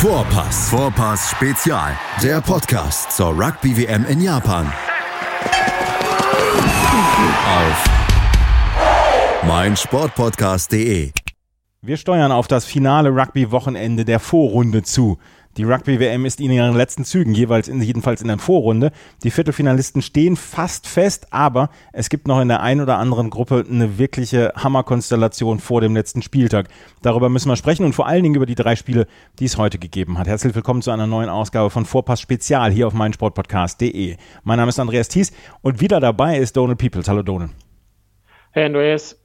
Vorpass. Vorpass Spezial. Der Podcast zur Rugby WM in Japan. Auf meinsportpodcast.de. Wir steuern auf das finale Rugby-Wochenende der Vorrunde zu. Die Rugby-WM ist in ihren letzten Zügen, jeweils in, jedenfalls in der Vorrunde. Die Viertelfinalisten stehen fast fest, aber es gibt noch in der einen oder anderen Gruppe eine wirkliche Hammerkonstellation vor dem letzten Spieltag. Darüber müssen wir sprechen und vor allen Dingen über die drei Spiele, die es heute gegeben hat. Herzlich willkommen zu einer neuen Ausgabe von Vorpass Spezial hier auf meinsportpodcast.de. Mein Name ist Andreas Thies und wieder dabei ist Donald Peoples. Hallo Donald. Hey Andreas.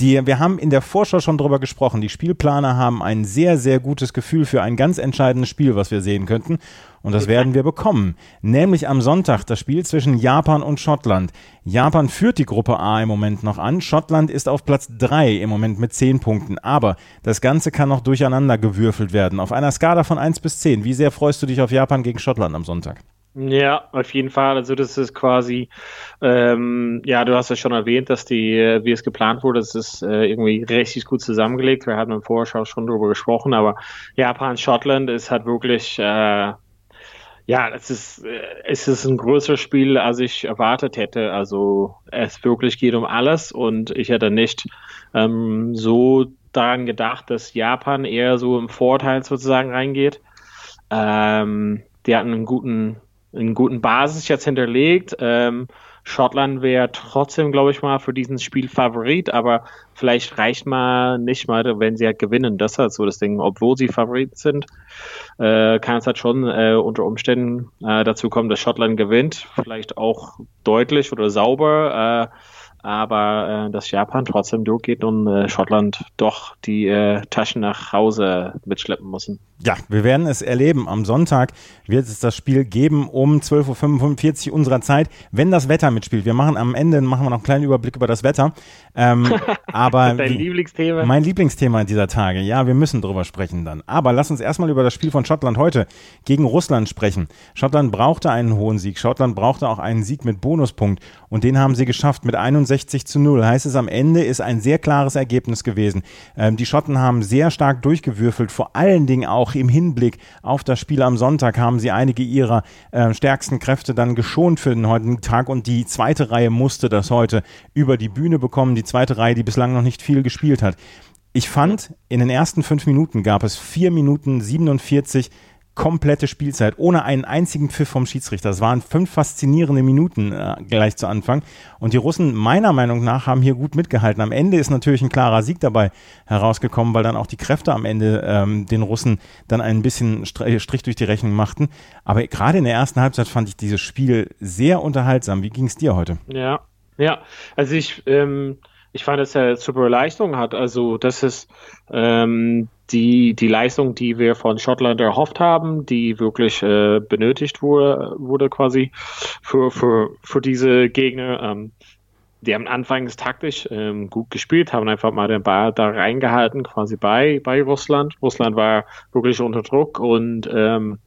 Die, wir haben in der Vorschau schon drüber gesprochen. Die Spielplaner haben ein sehr, sehr gutes Gefühl für ein ganz entscheidendes Spiel, was wir sehen könnten. Und das werden wir bekommen. Nämlich am Sonntag das Spiel zwischen Japan und Schottland. Japan führt die Gruppe A im Moment noch an. Schottland ist auf Platz 3 im Moment mit 10 Punkten. Aber das Ganze kann noch durcheinander gewürfelt werden. Auf einer Skala von 1 bis 10. Wie sehr freust du dich auf Japan gegen Schottland am Sonntag? Ja, auf jeden Fall. Also das ist quasi, ähm, ja, du hast ja schon erwähnt, dass die, äh, wie es geplant wurde, das ist äh, irgendwie richtig gut zusammengelegt. Wir hatten im Vorschau schon darüber gesprochen, aber Japan, Schottland ist halt wirklich, äh, ja, es ist, äh, es ist ein größeres Spiel, als ich erwartet hätte. Also es wirklich geht um alles und ich hätte nicht ähm, so daran gedacht, dass Japan eher so im Vorteil sozusagen reingeht. Ähm, die hatten einen guten einen guten Basis jetzt hinterlegt. Ähm, Schottland wäre trotzdem, glaube ich mal, für diesen Spiel Favorit, aber vielleicht reicht mal nicht mal, wenn sie halt gewinnen. Das ist halt so das Ding. Obwohl sie Favorit sind, äh, kann es halt schon äh, unter Umständen äh, dazu kommen, dass Schottland gewinnt. Vielleicht auch deutlich oder sauber. Äh, aber äh, dass Japan trotzdem durchgeht und äh, Schottland doch die äh, Taschen nach Hause mitschleppen müssen. Ja, wir werden es erleben. Am Sonntag wird es das Spiel geben um 12.45 Uhr unserer Zeit, wenn das Wetter mitspielt. Wir machen am Ende machen wir noch einen kleinen Überblick über das Wetter. Ähm, aber Dein Lieblingsthema? Mein Lieblingsthema dieser Tage. Ja, wir müssen drüber sprechen dann. Aber lass uns erstmal über das Spiel von Schottland heute gegen Russland sprechen. Schottland brauchte einen hohen Sieg. Schottland brauchte auch einen Sieg mit Bonuspunkt. Und den haben sie geschafft mit 61 zu 0. Heißt es, am Ende ist ein sehr klares Ergebnis gewesen. Ähm, die Schotten haben sehr stark durchgewürfelt, vor allen Dingen auch auch im Hinblick auf das Spiel am Sonntag haben sie einige ihrer äh, stärksten Kräfte dann geschont für den heutigen Tag und die zweite Reihe musste das heute über die Bühne bekommen. Die zweite Reihe, die bislang noch nicht viel gespielt hat. Ich fand, in den ersten fünf Minuten gab es vier Minuten 47 komplette Spielzeit ohne einen einzigen Pfiff vom Schiedsrichter. Das waren fünf faszinierende Minuten äh, gleich zu Anfang. Und die Russen meiner Meinung nach haben hier gut mitgehalten. Am Ende ist natürlich ein klarer Sieg dabei herausgekommen, weil dann auch die Kräfte am Ende ähm, den Russen dann ein bisschen Strich durch die Rechnung machten. Aber gerade in der ersten Halbzeit fand ich dieses Spiel sehr unterhaltsam. Wie ging es dir heute? Ja, ja. Also ich ähm ich fand, dass er super Leistung hat. Also das ist ähm, die, die Leistung, die wir von Schottland erhofft haben, die wirklich äh, benötigt wurde, wurde quasi für, für, für diese Gegner. Ähm, die haben anfangs taktisch ähm, gut gespielt, haben einfach mal den Ball da reingehalten, quasi bei, bei Russland. Russland war wirklich unter Druck und ähm,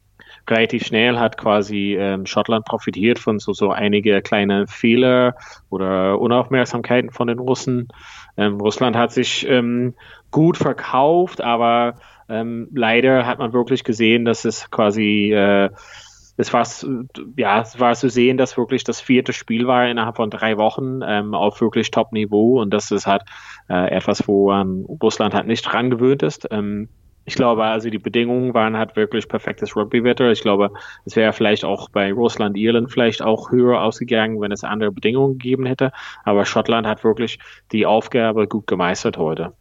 relativ schnell hat quasi ähm, Schottland profitiert von so, so einige kleine Fehler oder Unaufmerksamkeiten von den Russen. Ähm, Russland hat sich ähm, gut verkauft, aber ähm, leider hat man wirklich gesehen, dass es quasi äh, es war ja, es war zu sehen, dass wirklich das vierte Spiel war innerhalb von drei Wochen ähm, auf wirklich Top-Niveau und das ist halt äh, etwas, wo ähm, Russland halt nicht dran gewöhnt ist. Ähm, ich glaube, also die Bedingungen waren halt wirklich perfektes Rugby-Wetter. Ich glaube, es wäre vielleicht auch bei Russland, Irland vielleicht auch höher ausgegangen, wenn es andere Bedingungen gegeben hätte. Aber Schottland hat wirklich die Aufgabe gut gemeistert heute.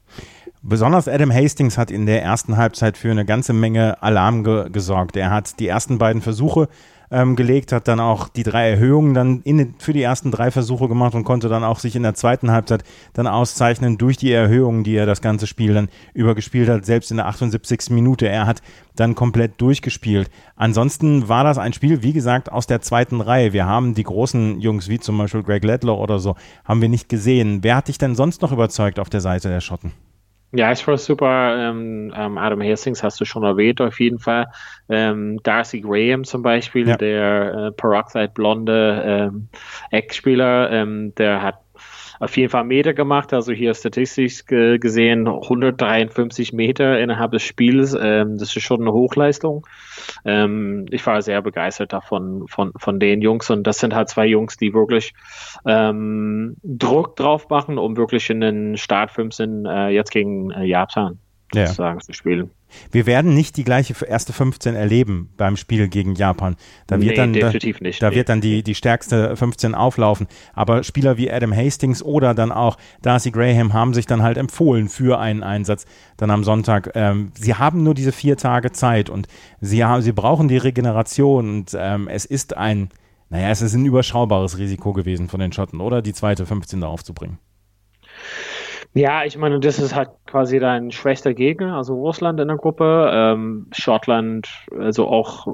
Besonders Adam Hastings hat in der ersten Halbzeit für eine ganze Menge Alarm ge gesorgt. Er hat die ersten beiden Versuche ähm, gelegt, hat dann auch die drei Erhöhungen dann in, für die ersten drei Versuche gemacht und konnte dann auch sich in der zweiten Halbzeit dann auszeichnen durch die Erhöhungen, die er das ganze Spiel dann übergespielt hat, selbst in der 78. Minute. Er hat dann komplett durchgespielt. Ansonsten war das ein Spiel, wie gesagt, aus der zweiten Reihe. Wir haben die großen Jungs, wie zum Beispiel Greg Ledlow oder so, haben wir nicht gesehen. Wer hat dich denn sonst noch überzeugt auf der Seite der Schotten? Ja, ich war super. Ähm, ähm, Adam Hastings hast du schon erwähnt, auf jeden Fall. Ähm, Darcy Graham zum Beispiel, ja. der äh, Peroxide blonde ähm, Ex-Spieler, ähm, der hat auf jeden Fall Meter gemacht. Also hier statistisch gesehen 153 Meter innerhalb des Spiels. Ähm, das ist schon eine Hochleistung. Ähm, ich war sehr begeistert davon, von, von den Jungs. Und das sind halt zwei Jungs, die wirklich ähm, Druck drauf machen, um wirklich in den Start 15 äh, jetzt gegen äh, Japan ja. sozusagen zu spielen. Wir werden nicht die gleiche erste 15 erleben beim Spiel gegen Japan. Da wird nee, dann, definitiv nicht. Da nee. wird dann die, die stärkste 15 auflaufen. Aber Spieler wie Adam Hastings oder dann auch Darcy Graham haben sich dann halt empfohlen für einen Einsatz dann am Sonntag. Ähm, sie haben nur diese vier Tage Zeit und sie, haben, sie brauchen die Regeneration und ähm, es ist ein, naja, es ist ein überschaubares Risiko gewesen von den Schotten, oder? Die zweite 15 da aufzubringen. Ja, ich meine, das ist halt quasi dein schwächster Gegner, also Russland in der Gruppe. Ähm, Schottland, also auch,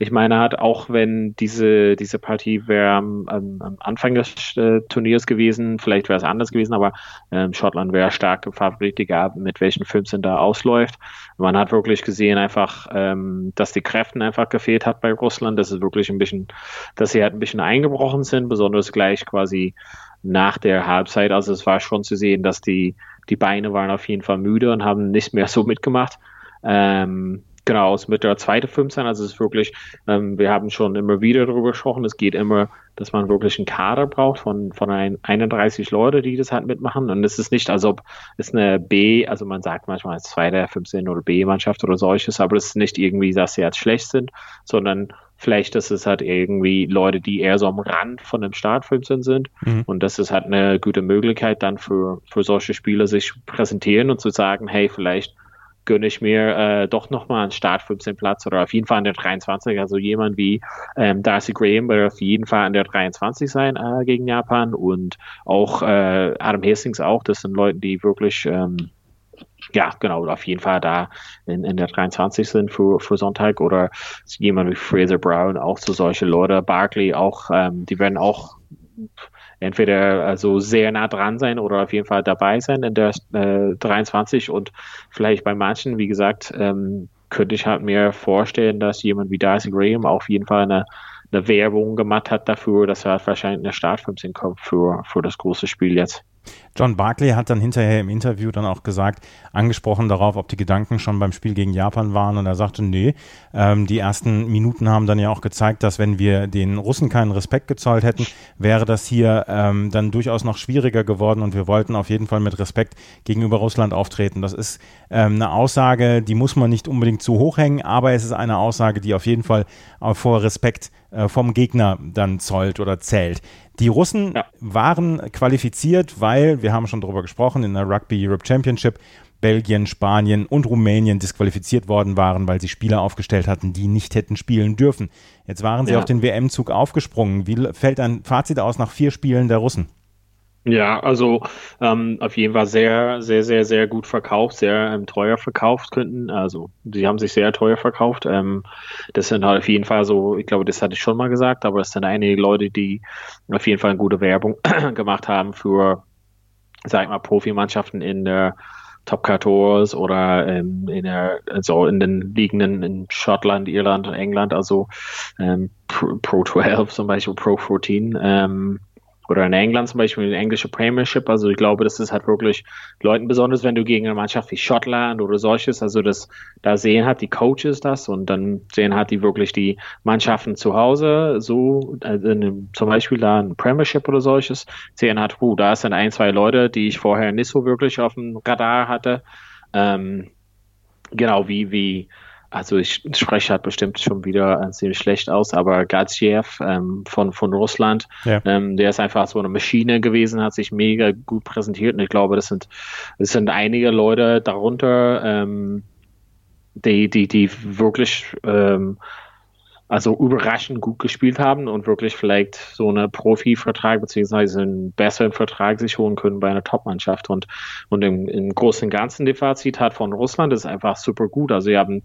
ich meine, hat auch wenn diese, diese Partie wäre am, am, Anfang des äh, Turniers gewesen, vielleicht wäre es anders gewesen, aber ähm, Schottland wäre stark im Favorit, egal mit welchen 15 da ausläuft. Man hat wirklich gesehen einfach, ähm, dass die Kräften einfach gefehlt hat bei Russland. Das ist wirklich ein bisschen, dass sie halt ein bisschen eingebrochen sind, besonders gleich quasi nach der Halbzeit. Also es war schon zu sehen, dass die, die Beine waren auf jeden Fall müde und haben nicht mehr so mitgemacht. Ähm, genau, es mit der zweiten 15, also es ist wirklich, ähm, wir haben schon immer wieder darüber gesprochen, es geht immer, dass man wirklich einen Kader braucht von, von ein, 31 Leute, die das halt mitmachen und es ist nicht, als ob es eine B, also man sagt manchmal als zweite 15 oder B-Mannschaft oder solches, aber es ist nicht irgendwie, dass sie jetzt schlecht sind, sondern Vielleicht ist es halt irgendwie Leute, die eher so am Rand von dem Startfilm sind. Mhm. Und das ist halt eine gute Möglichkeit dann für, für solche Spieler sich präsentieren und zu sagen, hey, vielleicht gönne ich mir äh, doch nochmal einen Start 15 Platz oder auf jeden Fall an der 23. Also jemand wie ähm, Darcy Graham wird auf jeden Fall an der 23 sein äh, gegen Japan und auch äh, Adam Hastings auch. Das sind Leute, die wirklich ähm, ja, genau, auf jeden Fall da in, in der 23 sind für, für Sonntag oder jemand wie Fraser Brown, auch so solche Leute, Barkley auch, ähm, die werden auch entweder also sehr nah dran sein oder auf jeden Fall dabei sein in der äh, 23 und vielleicht bei manchen, wie gesagt, ähm, könnte ich halt mir vorstellen, dass jemand wie Darcy Graham auf jeden Fall eine, eine Werbung gemacht hat dafür, dass er wahrscheinlich in der Start 15 kommt für, für das große Spiel jetzt. John Barkley hat dann hinterher im Interview dann auch gesagt, angesprochen darauf, ob die Gedanken schon beim Spiel gegen Japan waren und er sagte, nee, ähm, die ersten Minuten haben dann ja auch gezeigt, dass wenn wir den Russen keinen Respekt gezollt hätten, wäre das hier ähm, dann durchaus noch schwieriger geworden und wir wollten auf jeden Fall mit Respekt gegenüber Russland auftreten. Das ist ähm, eine Aussage, die muss man nicht unbedingt zu hoch hängen, aber es ist eine Aussage, die auf jeden Fall vor Respekt äh, vom Gegner dann zollt oder zählt. Die Russen ja. waren qualifiziert, weil, wir haben schon darüber gesprochen, in der Rugby Europe Championship Belgien, Spanien und Rumänien disqualifiziert worden waren, weil sie Spieler aufgestellt hatten, die nicht hätten spielen dürfen. Jetzt waren sie ja. auf den WM-Zug aufgesprungen. Wie fällt ein Fazit aus nach vier Spielen der Russen? Ja, also ähm, auf jeden Fall sehr, sehr, sehr, sehr gut verkauft, sehr ähm, teuer verkauft könnten. Also sie haben sich sehr teuer verkauft. Ähm, das sind halt auf jeden Fall so, ich glaube, das hatte ich schon mal gesagt, aber es sind einige Leute, die auf jeden Fall eine gute Werbung gemacht haben für, sag ich mal, Profimannschaften in der Top 14 oder ähm, in der, also in den Ligen in Schottland, Irland und England, also ähm, Pro, Pro 12 zum Beispiel, Pro 14. Ähm, oder in England zum Beispiel die englische Premiership. Also ich glaube, das ist halt wirklich Leuten besonders, wenn du gegen eine Mannschaft wie Schottland oder solches, also das, da sehen halt die Coaches das und dann sehen halt die wirklich die Mannschaften zu Hause, so also in, zum Beispiel da ein Premiership oder solches, sehen halt, uh, da sind ein, zwei Leute, die ich vorher nicht so wirklich auf dem Radar hatte. Ähm, genau wie, wie also ich spreche halt bestimmt schon wieder äh, ziemlich schlecht aus, aber Gaziev ähm, von, von Russland, ja. ähm, der ist einfach so eine Maschine gewesen, hat sich mega gut präsentiert und ich glaube, das sind, das sind einige Leute darunter, ähm, die, die, die wirklich ähm, also überraschend gut gespielt haben und wirklich vielleicht so einen Profi-Vertrag beziehungsweise einen besseren Vertrag sich holen können bei einer Top-Mannschaft. Und, und im, im Großen und Ganzen die Fazit hat von Russland ist einfach super gut. Also die haben,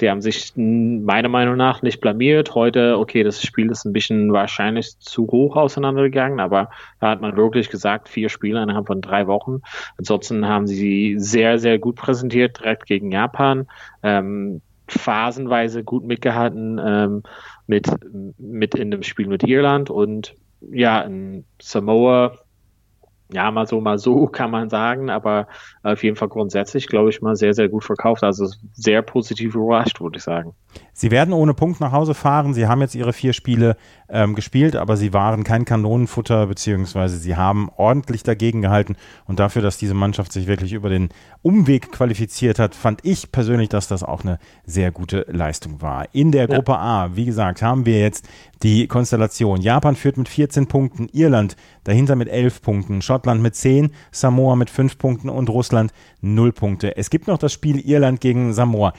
die haben sich meiner Meinung nach nicht blamiert. Heute, okay, das Spiel ist ein bisschen wahrscheinlich zu hoch auseinandergegangen, aber da hat man wirklich gesagt, vier Spiele innerhalb von drei Wochen. Ansonsten haben sie sehr, sehr gut präsentiert, direkt gegen Japan. Ähm, phasenweise gut mitgehalten ähm, mit, mit in dem Spiel mit Irland und ja, in Samoa ja, mal so, mal so kann man sagen, aber auf jeden Fall grundsätzlich, glaube ich, mal sehr, sehr gut verkauft. Also sehr positiv überrascht, würde ich sagen. Sie werden ohne Punkt nach Hause fahren. Sie haben jetzt Ihre vier Spiele ähm, gespielt, aber Sie waren kein Kanonenfutter, beziehungsweise Sie haben ordentlich dagegen gehalten. Und dafür, dass diese Mannschaft sich wirklich über den Umweg qualifiziert hat, fand ich persönlich, dass das auch eine sehr gute Leistung war. In der Gruppe ja. A, wie gesagt, haben wir jetzt die Konstellation. Japan führt mit 14 Punkten, Irland dahinter mit 11 Punkten, Schottland mit 10, Samoa mit 5 Punkten und Russland 0 Punkte. Es gibt noch das Spiel Irland gegen Samoa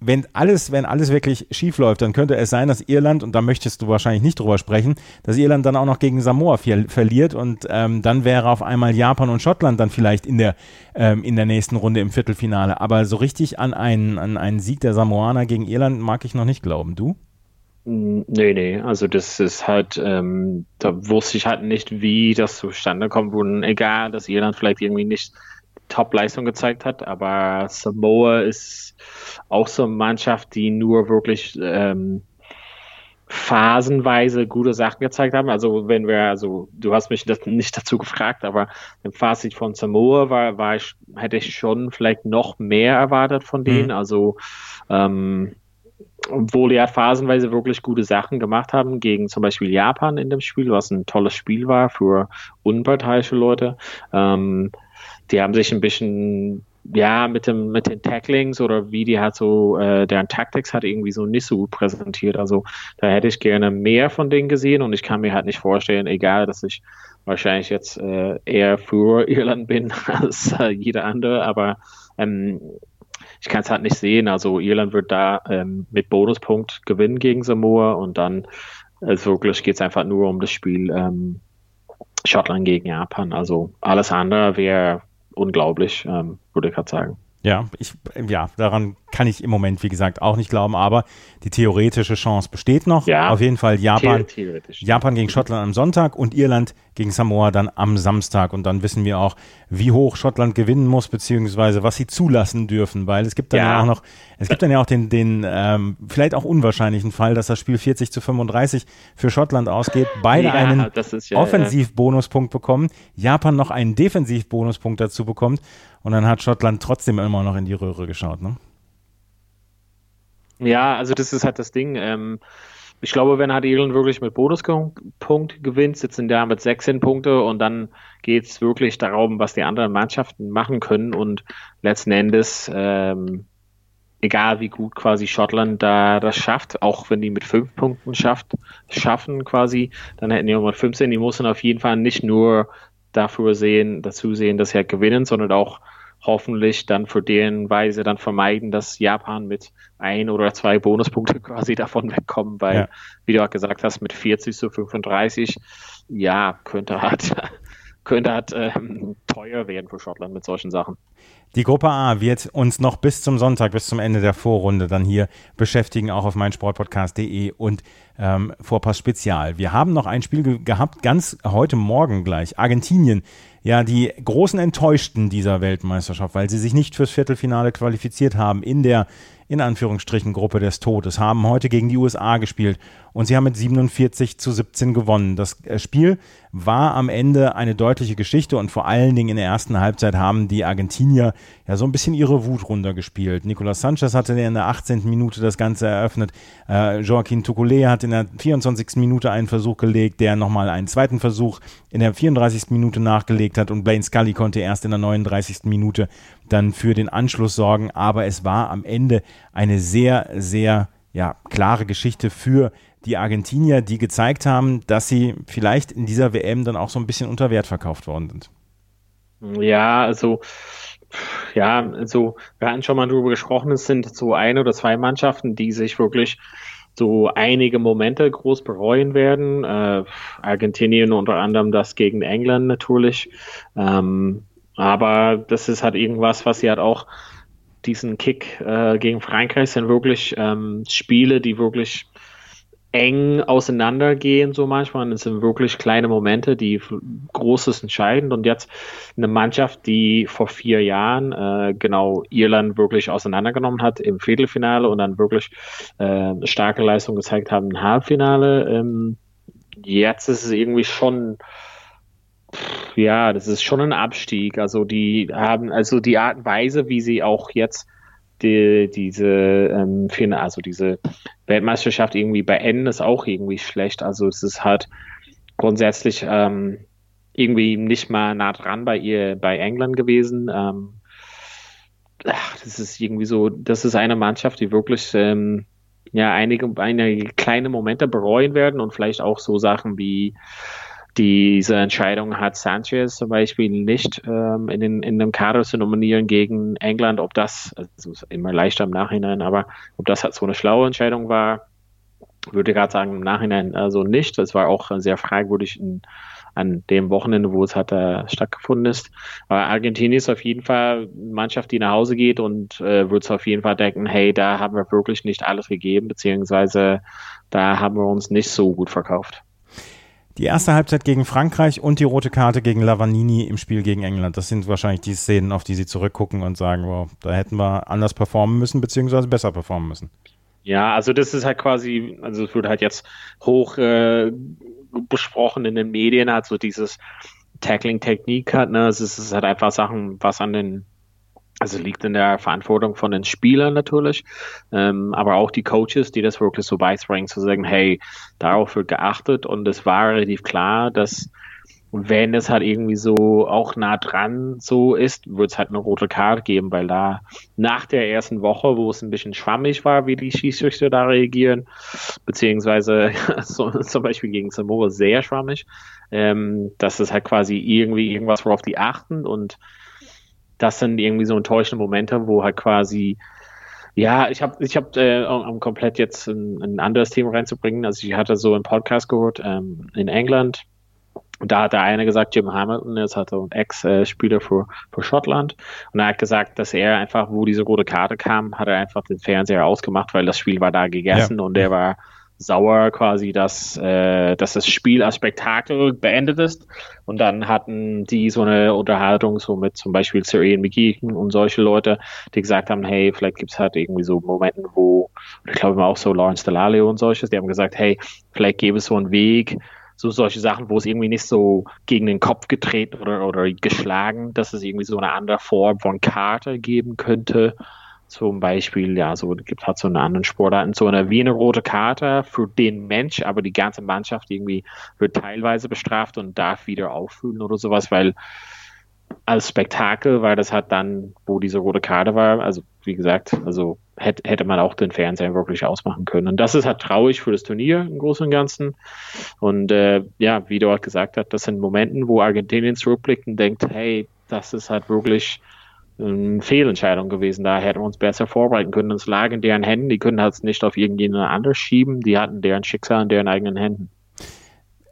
wenn alles, wenn alles wirklich schief läuft, dann könnte es sein, dass Irland, und da möchtest du wahrscheinlich nicht drüber sprechen, dass Irland dann auch noch gegen Samoa verliert und ähm, dann wäre auf einmal Japan und Schottland dann vielleicht in der, ähm, in der nächsten Runde im Viertelfinale. Aber so richtig an einen, an einen Sieg der Samoaner gegen Irland mag ich noch nicht glauben. Du? Nee, nee, also das ist halt, ähm, da wusste ich halt nicht, wie das zustande kommt. Und egal, dass Irland vielleicht irgendwie nicht Top-Leistung gezeigt hat, aber Samoa ist auch so eine Mannschaft, die nur wirklich ähm, phasenweise gute Sachen gezeigt haben. Also wenn wir, also du hast mich das nicht dazu gefragt, aber im Fazit von Samoa war, war ich, hätte ich schon vielleicht noch mehr erwartet von denen. Mhm. Also ähm, obwohl ja phasenweise wirklich gute Sachen gemacht haben gegen zum Beispiel Japan in dem Spiel, was ein tolles Spiel war für unparteiische Leute. Ähm, die haben sich ein bisschen ja, mit dem, mit den Tacklings oder wie die halt so, äh, deren Tactics hat irgendwie so nicht so gut präsentiert. Also da hätte ich gerne mehr von denen gesehen und ich kann mir halt nicht vorstellen, egal, dass ich wahrscheinlich jetzt äh, eher für Irland bin als äh, jeder andere, aber ähm, ich kann es halt nicht sehen. Also Irland wird da ähm, mit Bonuspunkt gewinnen gegen Samoa und dann also wirklich geht es einfach nur um das Spiel ähm, Schottland gegen Japan. Also alles andere wäre unglaublich, ähm, würde ich gerade sagen. Ja, ich, ja, daran kann ich im Moment, wie gesagt, auch nicht glauben, aber die theoretische Chance besteht noch. Ja, Auf jeden Fall Japan, Japan gegen Schottland am Sonntag und Irland gegen Samoa dann am Samstag. Und dann wissen wir auch, wie hoch Schottland gewinnen muss, beziehungsweise was sie zulassen dürfen, weil es gibt dann ja, ja auch noch, es gibt dann ja auch den, den ähm, vielleicht auch unwahrscheinlichen Fall, dass das Spiel 40 zu 35 für Schottland ausgeht. Beide ja, einen ja, Offensivbonuspunkt bekommen, Japan noch einen Defensivbonuspunkt dazu bekommt und dann hat Schottland trotzdem immer noch in die Röhre geschaut, ne? Ja, also das ist halt das Ding. Ähm, ich glaube, wenn halt Irland wirklich mit Bonuspunkt gewinnt, sitzen da mit 16 Punkte und dann geht es wirklich darum, was die anderen Mannschaften machen können und letzten Endes, ähm, egal wie gut quasi Schottland da das schafft, auch wenn die mit fünf Punkten schafft, schaffen quasi, dann hätten die auch mit 15, die müssen auf jeden Fall nicht nur dafür sehen, dazu sehen, dass sie halt gewinnen, sondern auch hoffentlich dann für deren Weise dann vermeiden, dass Japan mit ein oder zwei Bonuspunkte quasi davon wegkommen, weil, ja. wie du auch gesagt hast, mit 40 zu 35, ja, könnte halt, könnte halt ähm, teuer werden für Schottland mit solchen Sachen. Die Gruppe A wird uns noch bis zum Sonntag, bis zum Ende der Vorrunde dann hier beschäftigen, auch auf meinsportpodcast.de und ähm, Vorpass Spezial. Wir haben noch ein Spiel ge gehabt, ganz heute Morgen gleich. Argentinien ja die großen Enttäuschten dieser Weltmeisterschaft, weil sie sich nicht fürs Viertelfinale qualifiziert haben in der in Anführungsstrichen Gruppe des Todes, haben heute gegen die USA gespielt und sie haben mit 47 zu 17 gewonnen. Das äh, Spiel war am Ende eine deutliche Geschichte und vor allen Dingen in der ersten Halbzeit haben die Argentinier ja so ein bisschen ihre Wut runtergespielt. Nicolas Sanchez hatte in der 18. Minute das Ganze eröffnet. Äh, Joaquin Tukulé hat in der 24. Minute einen Versuch gelegt, der nochmal einen zweiten Versuch in der 34. Minute nachgelegt hat und Blaine Scully konnte erst in der 39. Minute dann für den Anschluss sorgen. Aber es war am Ende eine sehr, sehr ja, klare Geschichte für die Argentinier, die gezeigt haben, dass sie vielleicht in dieser WM dann auch so ein bisschen unter Wert verkauft worden sind. Ja, also ja, also wir hatten schon mal darüber gesprochen, es sind so ein oder zwei Mannschaften, die sich wirklich so einige Momente groß bereuen werden. Äh, Argentinien unter anderem das gegen England natürlich. Ähm, aber das ist halt irgendwas, was sie halt auch diesen Kick äh, gegen Frankreich sind wirklich ähm, Spiele, die wirklich eng auseinandergehen, so manchmal. Und es sind wirklich kleine Momente, die Großes entscheiden. Und jetzt eine Mannschaft, die vor vier Jahren äh, genau Irland wirklich auseinandergenommen hat im Viertelfinale und dann wirklich äh, starke Leistung gezeigt haben im Halbfinale. Ähm, jetzt ist es irgendwie schon ja, das ist schon ein Abstieg. Also die haben, also die Art und Weise, wie sie auch jetzt die, diese, ähm, also diese Weltmeisterschaft irgendwie beenden, ist auch irgendwie schlecht. Also es ist halt grundsätzlich ähm, irgendwie nicht mal nah dran bei ihr, bei England gewesen. Ähm, ach, das ist irgendwie so, das ist eine Mannschaft, die wirklich ähm, ja einige, einige kleine Momente bereuen werden und vielleicht auch so Sachen wie diese Entscheidung hat Sanchez zum Beispiel nicht ähm, in, den, in dem Kader zu nominieren gegen England, ob das, also immer leichter im Nachhinein, aber ob das halt so eine schlaue Entscheidung war, würde ich gerade sagen, im Nachhinein also nicht. Das war auch sehr fragwürdig in, an dem Wochenende, wo es hat äh, stattgefunden ist. Aber Argentinien ist auf jeden Fall eine Mannschaft, die nach Hause geht und äh, wird auf jeden Fall denken, hey, da haben wir wirklich nicht alles gegeben, beziehungsweise da haben wir uns nicht so gut verkauft. Die erste Halbzeit gegen Frankreich und die rote Karte gegen Lavanini im Spiel gegen England. Das sind wahrscheinlich die Szenen, auf die Sie zurückgucken und sagen, wow, da hätten wir anders performen müssen, beziehungsweise besser performen müssen. Ja, also das ist halt quasi, also es wird halt jetzt hoch äh, besprochen in den Medien, halt so dieses Tackling-Technik hat, ne, es ist halt einfach Sachen, was an den also liegt in der Verantwortung von den Spielern natürlich, ähm, aber auch die Coaches, die das wirklich so beibringen, zu sagen, hey, darauf wird geachtet. Und es war relativ klar, dass wenn es halt irgendwie so auch nah dran so ist, wird es halt eine rote Karte geben, weil da nach der ersten Woche, wo es ein bisschen schwammig war, wie die Schiedsrichter da reagieren, beziehungsweise so, zum Beispiel gegen Samoa sehr schwammig, ähm, dass es halt quasi irgendwie irgendwas, worauf die achten und das sind irgendwie so enttäuschende Momente, wo halt quasi ja, ich habe, ich habe, äh, um komplett jetzt ein, ein, anderes Thema reinzubringen. Also ich hatte so einen Podcast gehört ähm, in England. Und da hat der eine gesagt, Jim Hamilton ist halt so ein Ex-Spieler für, für Schottland. Und er hat gesagt, dass er einfach, wo diese rote Karte kam, hat er einfach den Fernseher ausgemacht, weil das Spiel war da gegessen ja. und der war sauer quasi, dass, äh, dass das Spiel als Spektakel beendet ist. Und dann hatten die so eine Unterhaltung so mit zum Beispiel Sir Ian McGeechan und solche Leute, die gesagt haben, hey, vielleicht gibt's halt irgendwie so Momente, wo, ich glaube auch so Lawrence Delalio und solches, die haben gesagt, hey, vielleicht gäbe es so einen Weg, so solche Sachen, wo es irgendwie nicht so gegen den Kopf getreten oder, oder geschlagen, dass es irgendwie so eine andere Form von Karte geben könnte, zum Beispiel, ja, so gibt halt so eine anderen Sportarten, so eine wie eine rote Karte für den Mensch, aber die ganze Mannschaft irgendwie wird teilweise bestraft und darf wieder auffüllen oder sowas, weil als Spektakel war das halt dann, wo diese rote Karte war, also wie gesagt, also hätte, hätte man auch den Fernseher wirklich ausmachen können. Und das ist halt traurig für das Turnier im Großen und Ganzen. Und äh, ja, wie du halt gesagt hast, das sind Momente, wo Argentinien zurückblickt und denkt, hey, das ist halt wirklich eine Fehlentscheidung gewesen. Da hätten wir uns besser vorbereiten können. Es lag in deren Händen. Die können halt nicht auf irgendjemand anders schieben. Die hatten deren Schicksal in deren eigenen Händen.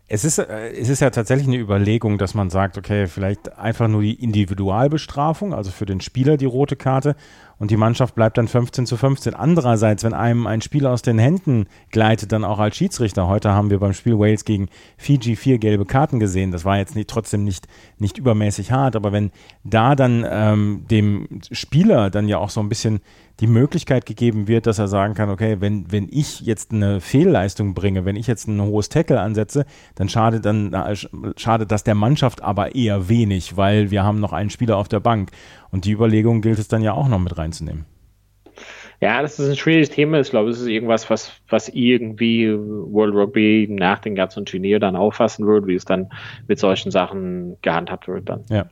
Es ist, äh, es ist ja tatsächlich eine Überlegung, dass man sagt, okay, vielleicht einfach nur die Individualbestrafung, also für den Spieler die rote Karte und die Mannschaft bleibt dann 15 zu 15. Andererseits, wenn einem ein Spiel aus den Händen gleitet, dann auch als Schiedsrichter. Heute haben wir beim Spiel Wales gegen Fiji vier gelbe Karten gesehen. Das war jetzt nicht, trotzdem nicht, nicht übermäßig hart, aber wenn da dann ähm, dem Spieler dann ja auch so ein bisschen die Möglichkeit gegeben wird, dass er sagen kann, okay, wenn, wenn ich jetzt eine Fehlleistung bringe, wenn ich jetzt ein hohes Tackle ansetze, dann schadet dann schadet das der Mannschaft aber eher wenig, weil wir haben noch einen Spieler auf der Bank. Und die Überlegung gilt es dann ja auch noch mit reinzunehmen. Ja, das ist ein schwieriges Thema. Ich glaube, es ist irgendwas, was, was irgendwie World Rugby nach dem ganzen Turnier dann auffassen wird, wie es dann mit solchen Sachen gehandhabt wird dann. Ja.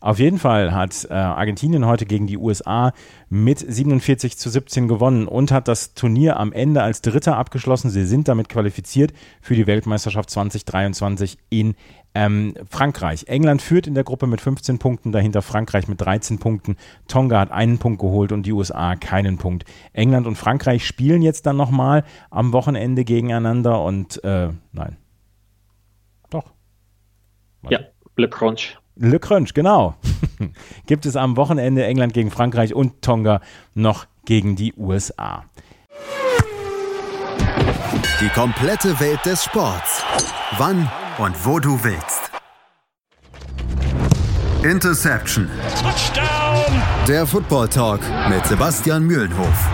Auf jeden Fall hat äh, Argentinien heute gegen die USA mit 47 zu 17 gewonnen und hat das Turnier am Ende als Dritter abgeschlossen. Sie sind damit qualifiziert für die Weltmeisterschaft 2023 in ähm, Frankreich. England führt in der Gruppe mit 15 Punkten, dahinter Frankreich mit 13 Punkten. Tonga hat einen Punkt geholt und die USA keinen Punkt. England und Frankreich spielen jetzt dann nochmal am Wochenende gegeneinander und äh, nein. Doch. Warte. Ja, Le Crunch. Le Crunch, genau. Gibt es am Wochenende England gegen Frankreich und Tonga noch gegen die USA. Die komplette Welt des Sports. Wann und wo du willst. Interception. Touchdown. Der Football Talk mit Sebastian Mühlenhof.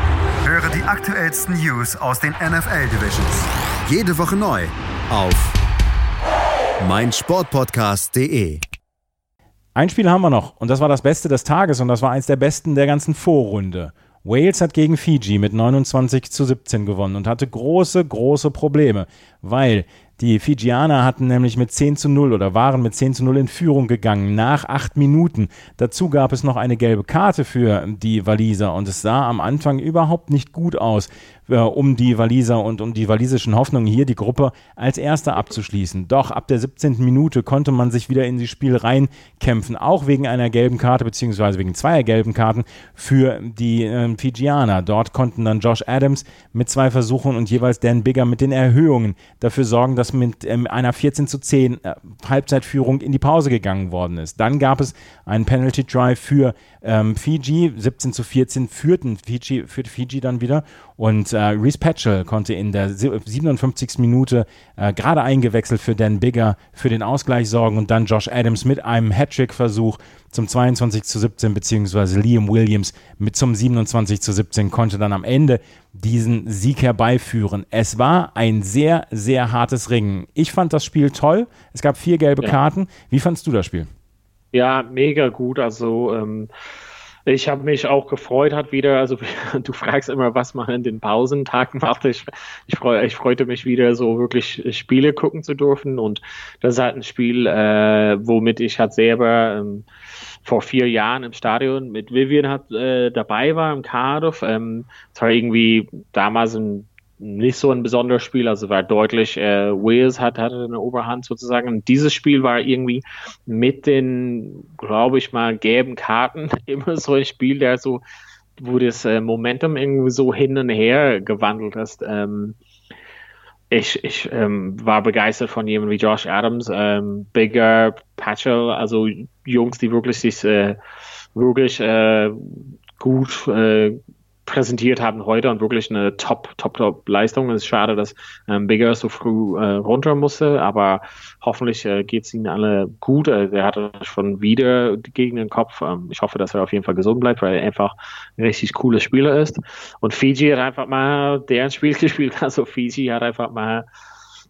Höre die aktuellsten News aus den NFL Divisions. Jede Woche neu auf meinsportpodcast.de. Ein Spiel haben wir noch und das war das Beste des Tages und das war eins der besten der ganzen Vorrunde. Wales hat gegen Fiji mit 29 zu 17 gewonnen und hatte große, große Probleme, weil die Fijianer hatten nämlich mit 10 zu 0 oder waren mit 10 zu 0 in Führung gegangen nach acht Minuten. Dazu gab es noch eine gelbe Karte für die Waliser und es sah am Anfang überhaupt nicht gut aus äh, um die Waliser und um die walisischen Hoffnungen hier die Gruppe als Erster abzuschließen. Doch ab der 17. Minute konnte man sich wieder in das Spiel reinkämpfen, auch wegen einer gelben Karte beziehungsweise wegen zweier gelben Karten für die äh, Fijianer. Dort konnten dann Josh Adams mit zwei Versuchen und jeweils Dan Bigger mit den Erhöhungen dafür sorgen, dass mit ähm, einer 14 zu 10 äh, Halbzeitführung in die Pause gegangen worden ist. Dann gab es einen Penalty Drive für ähm, Fiji, 17 zu 14 führten Fiji, führte Fiji dann wieder und äh, Reese Patchell konnte in der 57. Minute äh, gerade eingewechselt für Dan Bigger für den Ausgleich sorgen und dann Josh Adams mit einem Hattrick-Versuch zum 22 zu 17 beziehungsweise Liam Williams mit zum 27 zu 17 konnte dann am Ende diesen Sieg herbeiführen. Es war ein sehr, sehr hartes Ringen. Ich fand das Spiel toll. Es gab vier gelbe ja. Karten. Wie fandst du das Spiel? Ja, mega gut. Also ähm, ich habe mich auch gefreut, hat wieder, also du fragst immer, was man in den Pausentagen macht. Ich, ich, freu, ich freute mich wieder, so wirklich Spiele gucken zu dürfen. Und das ist halt ein Spiel, äh, womit ich halt selber ähm, vor vier Jahren im Stadion mit Vivian hat, äh, dabei war im Cardiff. Ähm, ähm, war irgendwie damals ein nicht so ein besonderes Spiel, also war deutlich, äh, Wales hat, hatte eine Oberhand sozusagen. Und dieses Spiel war irgendwie mit den, glaube ich mal, gelben Karten immer so ein Spiel, der so, wo das äh, Momentum irgendwie so hin und her gewandelt ist. Ähm, ich, ich ähm, war begeistert von jemandem wie Josh Adams, ähm, Bigger, Patchell, also Jungs, die wirklich sich äh, wirklich äh, gut äh, präsentiert haben heute und wirklich eine Top, Top, Top Leistung. Es ist schade, dass ähm, Bigger so früh äh, runter musste, aber hoffentlich äh, geht es ihnen alle gut. Äh, er hatte schon wieder gegen den Kopf. Ähm, ich hoffe, dass er auf jeden Fall gesund bleibt, weil er einfach ein richtig cooler Spieler ist. Und Fiji hat einfach mal deren Spiel gespielt. Also Fiji hat einfach mal,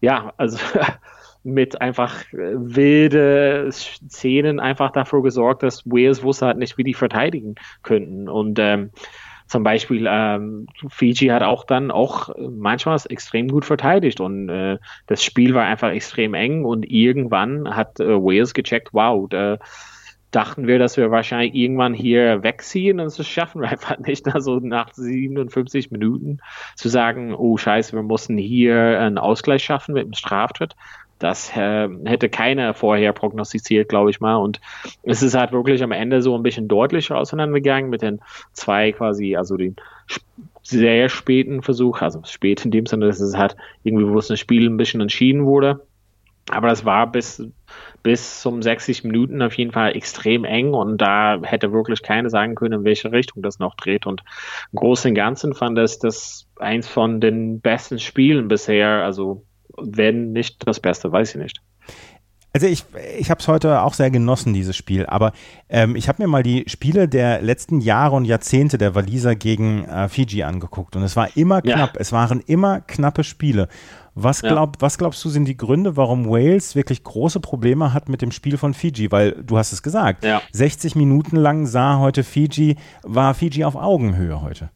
ja, also mit einfach äh, wilde Szenen einfach dafür gesorgt, dass Wales wusste halt nicht, wie die verteidigen könnten. Und ähm, zum Beispiel ähm, Fiji hat auch dann auch manchmal extrem gut verteidigt und äh, das Spiel war einfach extrem eng und irgendwann hat äh, Wales gecheckt, wow, da dachten wir, dass wir wahrscheinlich irgendwann hier wegziehen und das schaffen wir einfach nicht. Also nach 57 Minuten zu sagen, oh scheiße, wir mussten hier einen Ausgleich schaffen mit einem Straftritt. Das äh, hätte keiner vorher prognostiziert, glaube ich mal. Und es ist halt wirklich am Ende so ein bisschen deutlicher auseinandergegangen mit den zwei quasi, also den sehr späten Versuch, also spät in dem Sinne, dass es halt irgendwie, wo es ein Spiel ein bisschen entschieden wurde. Aber das war bis, bis zum 60 Minuten auf jeden Fall extrem eng und da hätte wirklich keiner sagen können, in welche Richtung das noch dreht. Und im Großen und Ganzen fand es das eins von den besten Spielen bisher, also wenn nicht das Beste, weiß ich nicht. Also ich, ich habe es heute auch sehr genossen, dieses Spiel. Aber ähm, ich habe mir mal die Spiele der letzten Jahre und Jahrzehnte der Waliser gegen äh, Fiji angeguckt. Und es war immer knapp. Ja. Es waren immer knappe Spiele. Was, glaub, ja. was glaubst du sind die Gründe, warum Wales wirklich große Probleme hat mit dem Spiel von Fiji? Weil du hast es gesagt, ja. 60 Minuten lang sah heute Fiji, war Fiji auf Augenhöhe heute.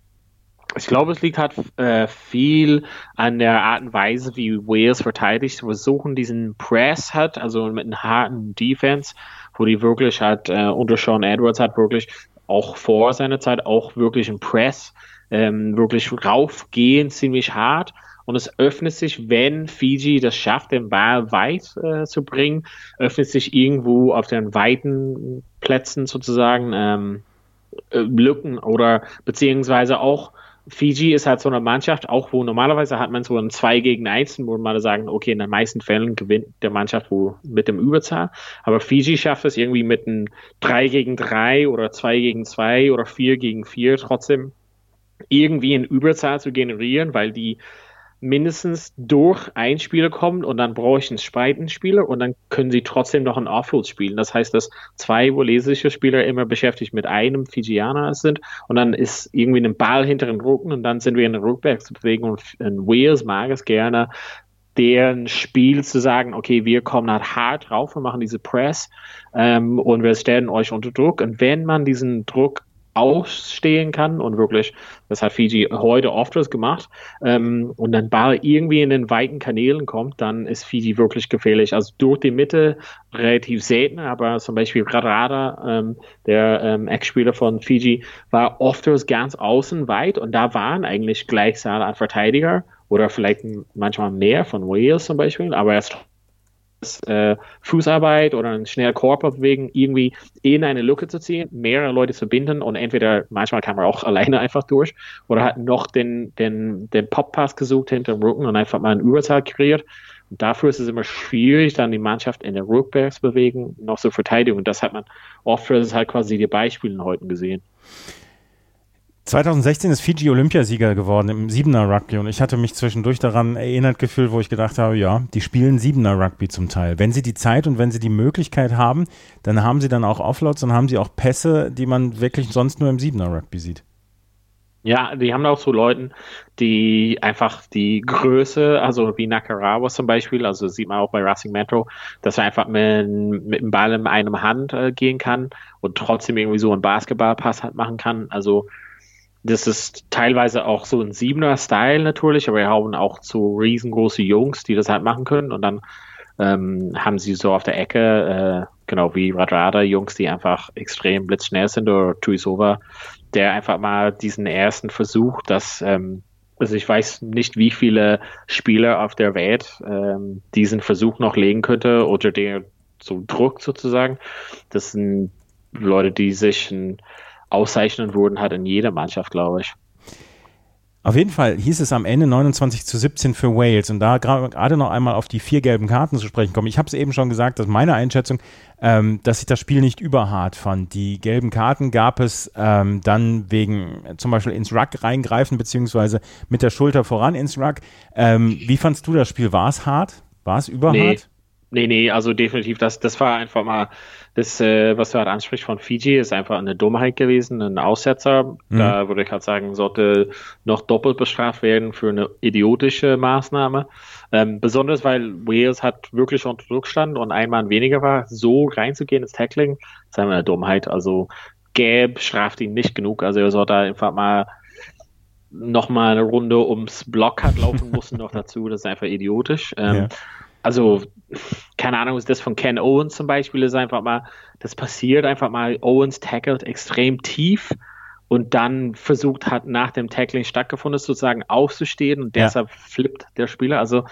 Ich glaube, es liegt halt äh, viel an der Art und Weise, wie Wales verteidigt. Wir versuchen diesen Press hat, also mit einem harten Defense, wo die wirklich hat, äh, unter Sean Edwards hat wirklich auch vor seiner Zeit auch wirklich ein Press, ähm, wirklich raufgehen, ziemlich hart. Und es öffnet sich, wenn Fiji das schafft, den Ball weit äh, zu bringen, öffnet sich irgendwo auf den weiten Plätzen sozusagen ähm, äh, Lücken oder beziehungsweise auch Fiji ist halt so eine Mannschaft, auch wo normalerweise hat man so ein 2 gegen 1, wo man sagen, okay, in den meisten Fällen gewinnt der Mannschaft wo mit dem Überzahl. Aber Fiji schafft es irgendwie mit einem 3 gegen 3 oder 2 gegen 2 oder 4 gegen 4 trotzdem irgendwie in Überzahl zu generieren, weil die mindestens durch ein Spieler kommen und dann brauche ich einen zweiten Spieler und dann können sie trotzdem noch ein Offload spielen. Das heißt, dass zwei walesische Spieler immer beschäftigt mit einem Fijianer sind und dann ist irgendwie ein Ball hinter den Rücken und dann sind wir in der Rückwärtsbewegung und Wales mag es gerne deren Spiel zu sagen, okay, wir kommen halt hart drauf, wir machen diese Press ähm, und wir stellen euch unter Druck. Und wenn man diesen Druck ausstehen kann und wirklich, das hat Fiji heute oft gemacht, ähm, und dann Ball irgendwie in den weiten Kanälen kommt, dann ist Fiji wirklich gefährlich. Also durch die Mitte relativ selten, aber zum Beispiel Radada, ähm, der ähm, Ex-Spieler von Fiji, war oft ganz außen weit und da waren eigentlich Gleichzahl an Verteidiger oder vielleicht manchmal mehr von Wales zum Beispiel, aber er ist äh, Fußarbeit oder ein schneller Körper bewegen, irgendwie in eine Lücke zu ziehen, mehrere Leute zu binden und entweder manchmal kann man auch alleine einfach durch oder hat noch den, den, den Pop-Pass gesucht hinter dem Rücken und einfach mal eine Überzahl kreiert. Und dafür ist es immer schwierig, dann die Mannschaft in der Rückwärtsbewegung noch zur Verteidigung. Und das hat man oft, das ist halt quasi die Beispiele heute gesehen. 2016 ist Fiji Olympiasieger geworden im Siebener Rugby und ich hatte mich zwischendurch daran erinnert gefühlt, wo ich gedacht habe, ja, die spielen Siebener Rugby zum Teil. Wenn sie die Zeit und wenn sie die Möglichkeit haben, dann haben sie dann auch Offloads und haben sie auch Pässe, die man wirklich sonst nur im Siebener Rugby sieht. Ja, die haben auch so Leuten, die einfach die Größe, also wie Nakarawa zum Beispiel, also sieht man auch bei Racing Metro, dass er einfach mit, mit dem Ball in einem Hand äh, gehen kann und trotzdem irgendwie so einen Basketballpass halt machen kann. Also das ist teilweise auch so ein Siebener-Style natürlich, aber wir haben auch so riesengroße Jungs, die das halt machen können. Und dann ähm, haben sie so auf der Ecke, äh, genau wie Radrada, Jungs, die einfach extrem blitzschnell sind, oder Tuisova, der einfach mal diesen ersten Versuch, dass, ähm, also ich weiß nicht, wie viele Spieler auf der Welt ähm, diesen Versuch noch legen könnte oder der so Druck sozusagen. Das sind Leute, die sich ein auszeichnen wurden, hat in jeder Mannschaft, glaube ich. Auf jeden Fall hieß es am Ende 29 zu 17 für Wales und da gerade noch einmal auf die vier gelben Karten zu sprechen kommen. Ich habe es eben schon gesagt, dass meine Einschätzung, ähm, dass ich das Spiel nicht überhart fand. Die gelben Karten gab es ähm, dann wegen äh, zum Beispiel ins Ruck reingreifen beziehungsweise mit der Schulter voran ins Ruck. Ähm, wie fandst du das Spiel? War es hart? War es überhart? Nee. Nee, nee, also definitiv, das, das war einfach mal, das, äh, was du halt ansprichst von Fiji, ist einfach eine Dummheit gewesen, ein Aussetzer. Mhm. Da würde ich halt sagen, sollte noch doppelt bestraft werden für eine idiotische Maßnahme. Ähm, besonders weil Wales hat wirklich unter Druck stand und ein Mann weniger war, so reinzugehen ins Tackling, ist einfach eine Dummheit. Also Gab straft ihn nicht genug, also er sollte einfach mal nochmal eine Runde ums Block hat laufen müssen noch dazu, das ist einfach idiotisch. Ähm, ja also, keine Ahnung, ist das von Ken Owens zum Beispiel, ist einfach mal, das passiert einfach mal, Owens tackelt extrem tief und dann versucht hat, nach dem Tackling stattgefunden sozusagen aufzustehen und ja. deshalb flippt der Spieler. Also,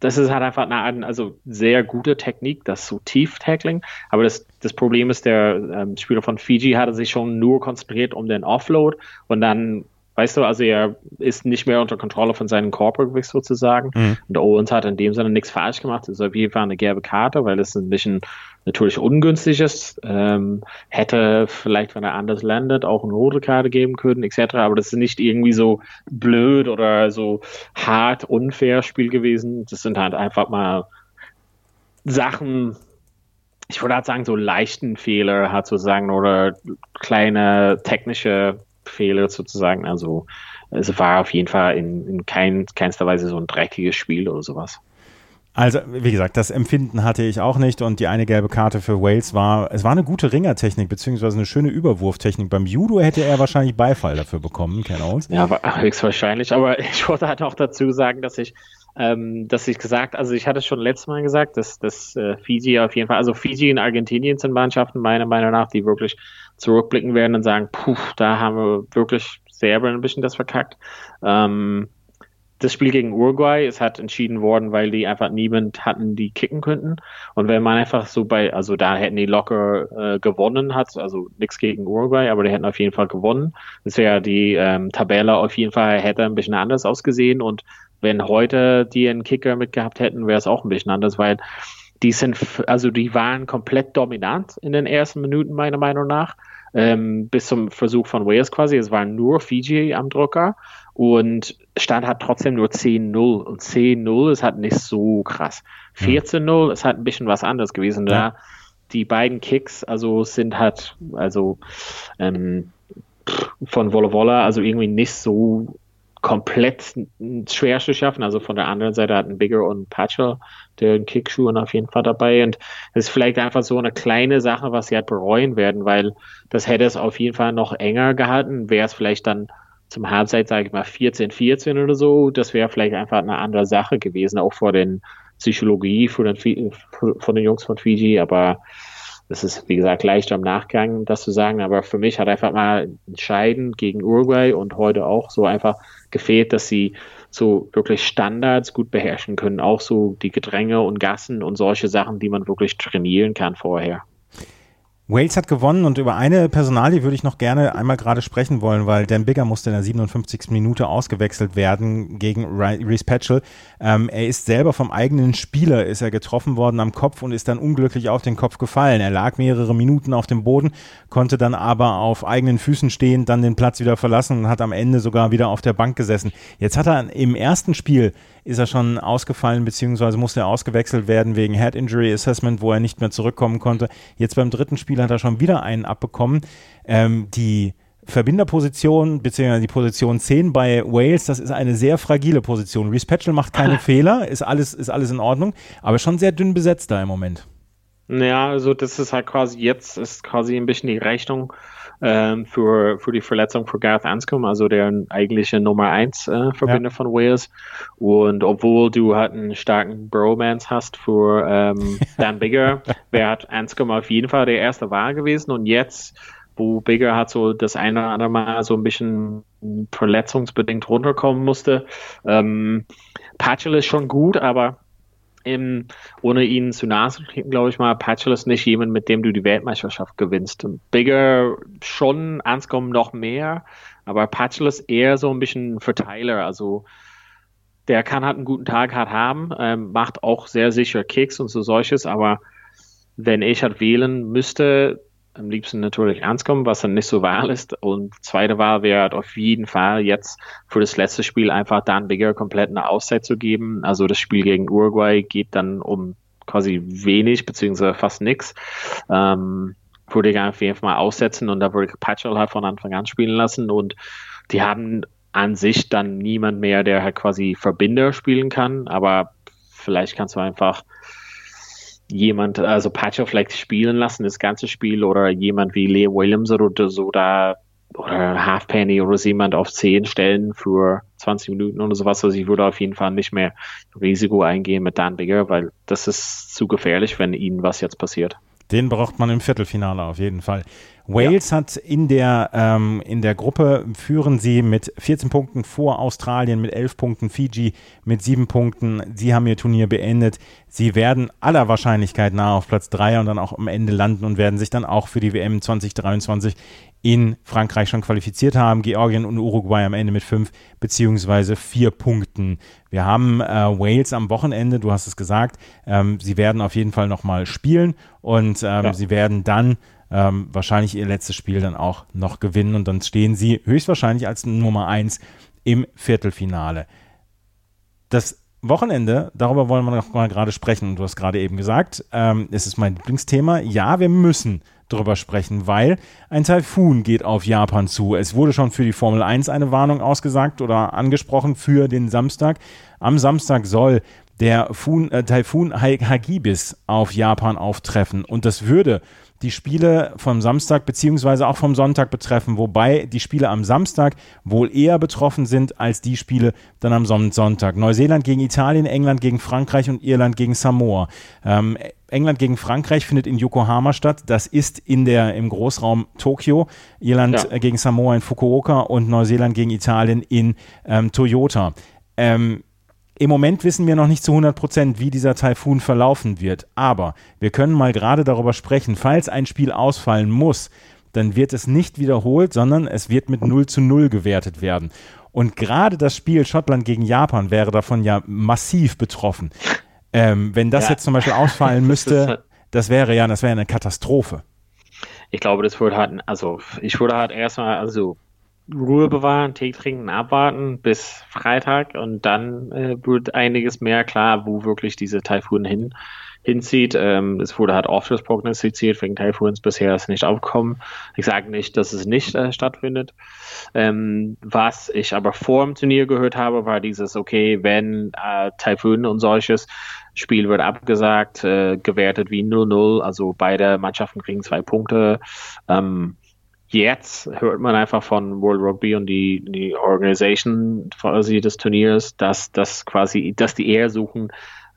das ist halt einfach eine also sehr gute Technik, das so tief Tackling. Aber das, das Problem ist, der ähm, Spieler von Fiji hatte sich schon nur konzentriert um den Offload und dann Weißt du, also er ist nicht mehr unter Kontrolle von seinem Körpergewicht sozusagen. Mhm. Und Owens hat in dem Sinne nichts falsch gemacht. Das ist auf jeden Fall eine gelbe Karte, weil es ein bisschen natürlich ungünstig ist. Ähm, hätte vielleicht, wenn er anders landet, auch eine rote Karte geben können, etc. Aber das ist nicht irgendwie so blöd oder so hart unfair Spiel gewesen. Das sind halt einfach mal Sachen, ich würde halt sagen, so leichten Fehler hat sozusagen oder kleine technische Fehler sozusagen. Also es war auf jeden Fall in, in kein, keinster Weise so ein dreckiges Spiel oder sowas. Also, wie gesagt, das Empfinden hatte ich auch nicht und die eine gelbe Karte für Wales war, es war eine gute Ringertechnik, beziehungsweise eine schöne Überwurftechnik. Beim Judo hätte er wahrscheinlich Beifall dafür bekommen, Ken Owens. Ja, höchstwahrscheinlich, aber ich wollte halt auch dazu sagen, dass ich, ähm, dass ich gesagt, also ich hatte es schon letztes Mal gesagt, dass, dass äh, Fiji auf jeden Fall, also Fiji und Argentinien sind Mannschaften meiner Meinung nach, die wirklich zurückblicken werden und sagen, puh, da haben wir wirklich selber ein bisschen das verkackt. Ähm, das Spiel gegen Uruguay ist halt entschieden worden, weil die einfach niemand hatten, die kicken könnten. Und wenn man einfach so bei, also da hätten die locker äh, gewonnen hat, also nichts gegen Uruguay, aber die hätten auf jeden Fall gewonnen. Das wäre die ähm, Tabelle auf jeden Fall hätte ein bisschen anders ausgesehen. Und wenn heute die einen Kicker mitgehabt hätten, wäre es auch ein bisschen anders, weil die sind, also die waren komplett dominant in den ersten Minuten meiner Meinung nach ähm, bis zum Versuch von Wales quasi. Es waren nur Fiji am Drucker und Stand hat trotzdem nur 10-0 und 10-0 ist halt nicht so krass. 14-0 ist halt ein bisschen was anderes gewesen. Ja. Da die beiden Kicks, also sind halt, also ähm, von Wolle Wolle, also irgendwie nicht so komplett schwer zu schaffen. Also von der anderen Seite hatten Bigger und Patcher den Kickschuhen auf jeden Fall dabei. Und es ist vielleicht einfach so eine kleine Sache, was sie halt bereuen werden, weil das hätte es auf jeden Fall noch enger gehalten. Wäre es vielleicht dann zum Halbzeit, sage ich mal, 14, 14 oder so. Das wäre vielleicht einfach eine andere Sache gewesen, auch vor den Psychologie von den, von den Jungs von Fiji. Aber das ist, wie gesagt, leichter im Nachgang, das zu sagen. Aber für mich hat einfach mal entscheidend gegen Uruguay und heute auch so einfach gefehlt, dass sie so wirklich Standards gut beherrschen können. Auch so die Gedränge und Gassen und solche Sachen, die man wirklich trainieren kann vorher. Wales hat gewonnen und über eine Personalie würde ich noch gerne einmal gerade sprechen wollen, weil Dan Bigger musste in der 57. Minute ausgewechselt werden gegen Reese Patchell. Ähm, er ist selber vom eigenen Spieler, ist er getroffen worden am Kopf und ist dann unglücklich auf den Kopf gefallen. Er lag mehrere Minuten auf dem Boden, konnte dann aber auf eigenen Füßen stehen, dann den Platz wieder verlassen und hat am Ende sogar wieder auf der Bank gesessen. Jetzt hat er im ersten Spiel ist er schon ausgefallen, beziehungsweise musste er ausgewechselt werden wegen Head Injury Assessment, wo er nicht mehr zurückkommen konnte. Jetzt beim dritten Spiel hat er schon wieder einen abbekommen. Ähm, die Verbinderposition, beziehungsweise die Position 10 bei Wales, das ist eine sehr fragile Position. Reese Patchell macht keine Fehler, ist alles, ist alles in Ordnung, aber schon sehr dünn besetzt da im Moment. Ja, also das ist halt quasi jetzt ist quasi ein bisschen die Rechnung ähm, für, für die Verletzung für Gareth Anscombe, also der eigentliche Nummer 1 äh, Verbinder ja. von Wales. Und obwohl du halt einen starken Bromance hast für ähm, Dan Bigger, wäre halt Anscombe auf jeden Fall der erste Wahl gewesen. Und jetzt, wo Bigger hat so das eine oder andere Mal so ein bisschen verletzungsbedingt runterkommen musste, ähm, Patchell ist schon gut, aber im, ohne ihn zu nahe zu treten, glaube ich mal, Patchell ist nicht jemand, mit dem du die Weltmeisterschaft gewinnst. Bigger schon, Anscombe noch mehr, aber Patchell ist eher so ein bisschen Verteiler, also der kann halt einen guten Tag halt haben, ähm, macht auch sehr sicher Kicks und so solches, aber wenn ich halt wählen müsste, am liebsten natürlich ernst kommen, was dann nicht so wahr ist. Und zweite Wahl wäre auf jeden Fall jetzt für das letzte Spiel einfach Dan Bigger komplett eine Auszeit zu geben. Also das Spiel gegen Uruguay geht dann um quasi wenig beziehungsweise fast nichts. Ähm, würde ich einfach jeden Fall mal aussetzen und da würde ich Patchell halt von Anfang an spielen lassen und die haben an sich dann niemand mehr, der halt quasi Verbinder spielen kann, aber vielleicht kannst du einfach jemand, also Pacho vielleicht spielen lassen, das ganze Spiel, oder jemand wie Leo Williams oder so da oder Halfpenny oder so jemand auf 10 stellen für 20 Minuten oder sowas. Also ich würde auf jeden Fall nicht mehr Risiko eingehen mit Dan Bigger, weil das ist zu gefährlich, wenn ihnen was jetzt passiert. Den braucht man im Viertelfinale auf jeden Fall. Wales ja. hat in der, ähm, in der Gruppe führen sie mit 14 Punkten vor Australien, mit 11 Punkten Fiji, mit 7 Punkten. Sie haben ihr Turnier beendet. Sie werden aller Wahrscheinlichkeit nahe auf Platz 3 und dann auch am Ende landen und werden sich dann auch für die WM 2023 in Frankreich schon qualifiziert haben. Georgien und Uruguay am Ende mit 5 beziehungsweise 4 Punkten. Wir haben äh, Wales am Wochenende, du hast es gesagt, ähm, sie werden auf jeden Fall nochmal spielen und ähm, ja. sie werden dann ähm, wahrscheinlich ihr letztes Spiel dann auch noch gewinnen und dann stehen sie höchstwahrscheinlich als Nummer 1 im Viertelfinale. Das Wochenende, darüber wollen wir noch mal gerade sprechen. Du hast gerade eben gesagt, ähm, es ist mein Lieblingsthema. Ja, wir müssen drüber sprechen, weil ein Taifun geht auf Japan zu. Es wurde schon für die Formel 1 eine Warnung ausgesagt oder angesprochen für den Samstag. Am Samstag soll der Fun, äh, Taifun Hagibis auf Japan auftreffen und das würde die Spiele vom Samstag beziehungsweise auch vom Sonntag betreffen, wobei die Spiele am Samstag wohl eher betroffen sind als die Spiele dann am Sonntag. Neuseeland gegen Italien, England gegen Frankreich und Irland gegen Samoa. Ähm, England gegen Frankreich findet in Yokohama statt. Das ist in der, im Großraum Tokio. Irland ja. Gegen Samoa in Fukuoka und Neuseeland gegen Italien in ähm, Toyota. Ähm, im Moment wissen wir noch nicht zu 100 Prozent, wie dieser Taifun verlaufen wird. Aber wir können mal gerade darüber sprechen, falls ein Spiel ausfallen muss, dann wird es nicht wiederholt, sondern es wird mit 0 zu 0 gewertet werden. Und gerade das Spiel Schottland gegen Japan wäre davon ja massiv betroffen. Ähm, wenn das ja. jetzt zum Beispiel ausfallen müsste, halt das wäre ja, das wäre eine Katastrophe. Ich glaube, das würde halt, also ich würde halt erstmal, also Ruhe bewahren, Tee trinken, abwarten bis Freitag und dann äh, wird einiges mehr klar, wo wirklich diese Taifunen hin hinzieht. Ähm, es wurde halt oft prognostiziert, wegen Taifuns bisher ist nicht aufgekommen. Ich sage nicht, dass es nicht äh, stattfindet. Ähm, was ich aber vor dem Turnier gehört habe, war dieses, okay, wenn äh, Taifun und solches, Spiel wird abgesagt, äh, gewertet wie 0-0, also beide Mannschaften kriegen zwei Punkte. Ähm, jetzt hört man einfach von World Rugby und die, die Organisation quasi des Turniers, dass das quasi, dass die eher suchen,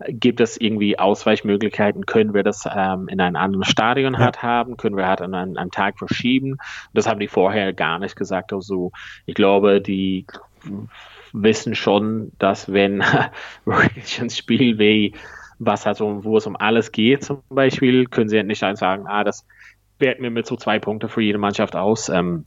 gibt es irgendwie Ausweichmöglichkeiten? Können wir das ähm, in einem anderen Stadion ja. halt haben? Können wir halt an einem, einem Tag verschieben? Das haben die vorher gar nicht gesagt. Also ich glaube, die wissen schon, dass wenn wirklich ein Spiel wie was halt so, wo es um alles geht zum Beispiel, können sie nicht einfach sagen, ah, das werten wir mit so zwei Punkte für jede Mannschaft aus. Ähm,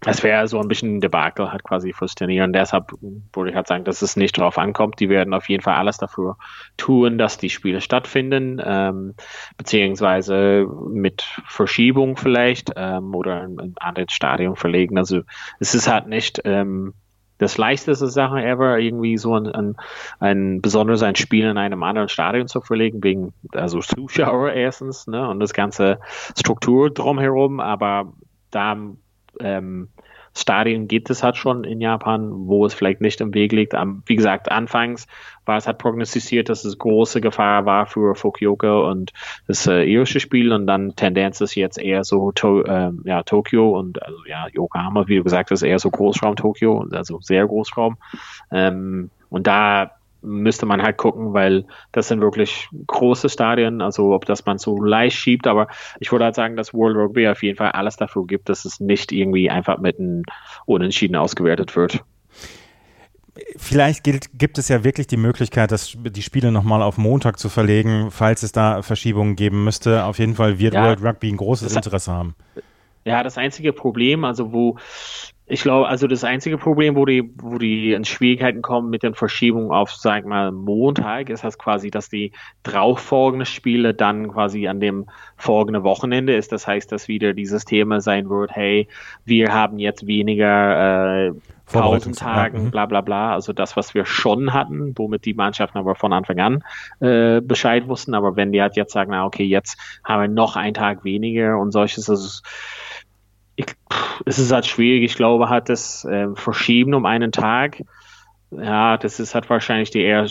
das wäre so ein bisschen ein Debakel halt quasi fürs deshalb würde ich halt sagen, dass es nicht drauf ankommt. Die werden auf jeden Fall alles dafür tun, dass die Spiele stattfinden, ähm, beziehungsweise mit Verschiebung vielleicht ähm, oder ein anderes Stadion verlegen. Also es ist halt nicht ähm, das leichteste Sache ever, irgendwie so ein, ein, ein besonders ein Spiel in einem anderen Stadion zu verlegen, wegen also Zuschauer erstens, ne, und das ganze Struktur drumherum, aber da ähm, Stadien gibt es halt schon in Japan, wo es vielleicht nicht im Weg liegt. wie gesagt, anfangs war es halt prognostiziert, dass es große Gefahr war für Fukuoka und das äh, irische Spiel und dann Tendenz ist jetzt eher so to, äh, ja, Tokio und also ja, Yokohama, wie du gesagt hast, eher so Großraum Tokio, also sehr Großraum. Ähm, und da müsste man halt gucken, weil das sind wirklich große Stadien, also ob das man so leicht schiebt, aber ich würde halt sagen, dass World Rugby auf jeden Fall alles dafür gibt, dass es nicht irgendwie einfach mit einem Unentschieden ausgewertet wird. Vielleicht gilt, gibt es ja wirklich die Möglichkeit, dass die Spiele nochmal auf Montag zu verlegen, falls es da Verschiebungen geben müsste. Auf jeden Fall wird ja, World Rugby ein großes Interesse haben. Ja, das einzige Problem, also wo ich glaube, also das einzige Problem, wo die, wo die in Schwierigkeiten kommen mit den Verschiebungen auf, sag mal, Montag, ist das quasi, dass die drauffolgenden Spiele dann quasi an dem folgenden Wochenende ist. Das heißt, dass wieder dieses Thema sein wird, hey, wir haben jetzt weniger äh, Pausentagen, mhm. bla bla bla. Also das, was wir schon hatten, womit die Mannschaften aber von Anfang an äh, Bescheid wussten. Aber wenn die halt jetzt sagen, na okay, jetzt haben wir noch einen Tag weniger und solches, also ich, es ist halt schwierig. Ich glaube, hat das äh, verschieben um einen Tag. Ja, das ist halt wahrscheinlich die eher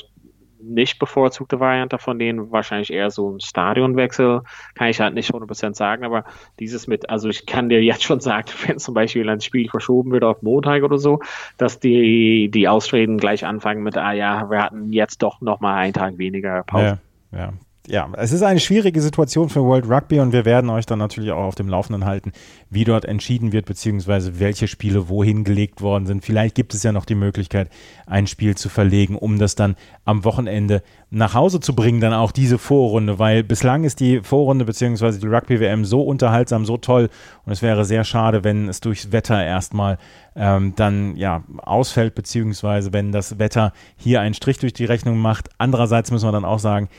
nicht bevorzugte Variante von denen, wahrscheinlich eher so ein Stadionwechsel, kann ich halt nicht 100% sagen, aber dieses mit, also ich kann dir jetzt schon sagen, wenn zum Beispiel ein Spiel verschoben wird auf Montag oder so, dass die, die Ausreden gleich anfangen mit, ah ja, wir hatten jetzt doch nochmal einen Tag weniger Pause. Ja, ja ja, es ist eine schwierige Situation für World Rugby und wir werden euch dann natürlich auch auf dem Laufenden halten, wie dort entschieden wird, beziehungsweise welche Spiele wohin gelegt worden sind. Vielleicht gibt es ja noch die Möglichkeit, ein Spiel zu verlegen, um das dann am Wochenende nach Hause zu bringen, dann auch diese Vorrunde, weil bislang ist die Vorrunde beziehungsweise die Rugby-WM so unterhaltsam, so toll und es wäre sehr schade, wenn es durchs Wetter erstmal ähm, dann ja ausfällt, beziehungsweise wenn das Wetter hier einen Strich durch die Rechnung macht. Andererseits müssen wir dann auch sagen,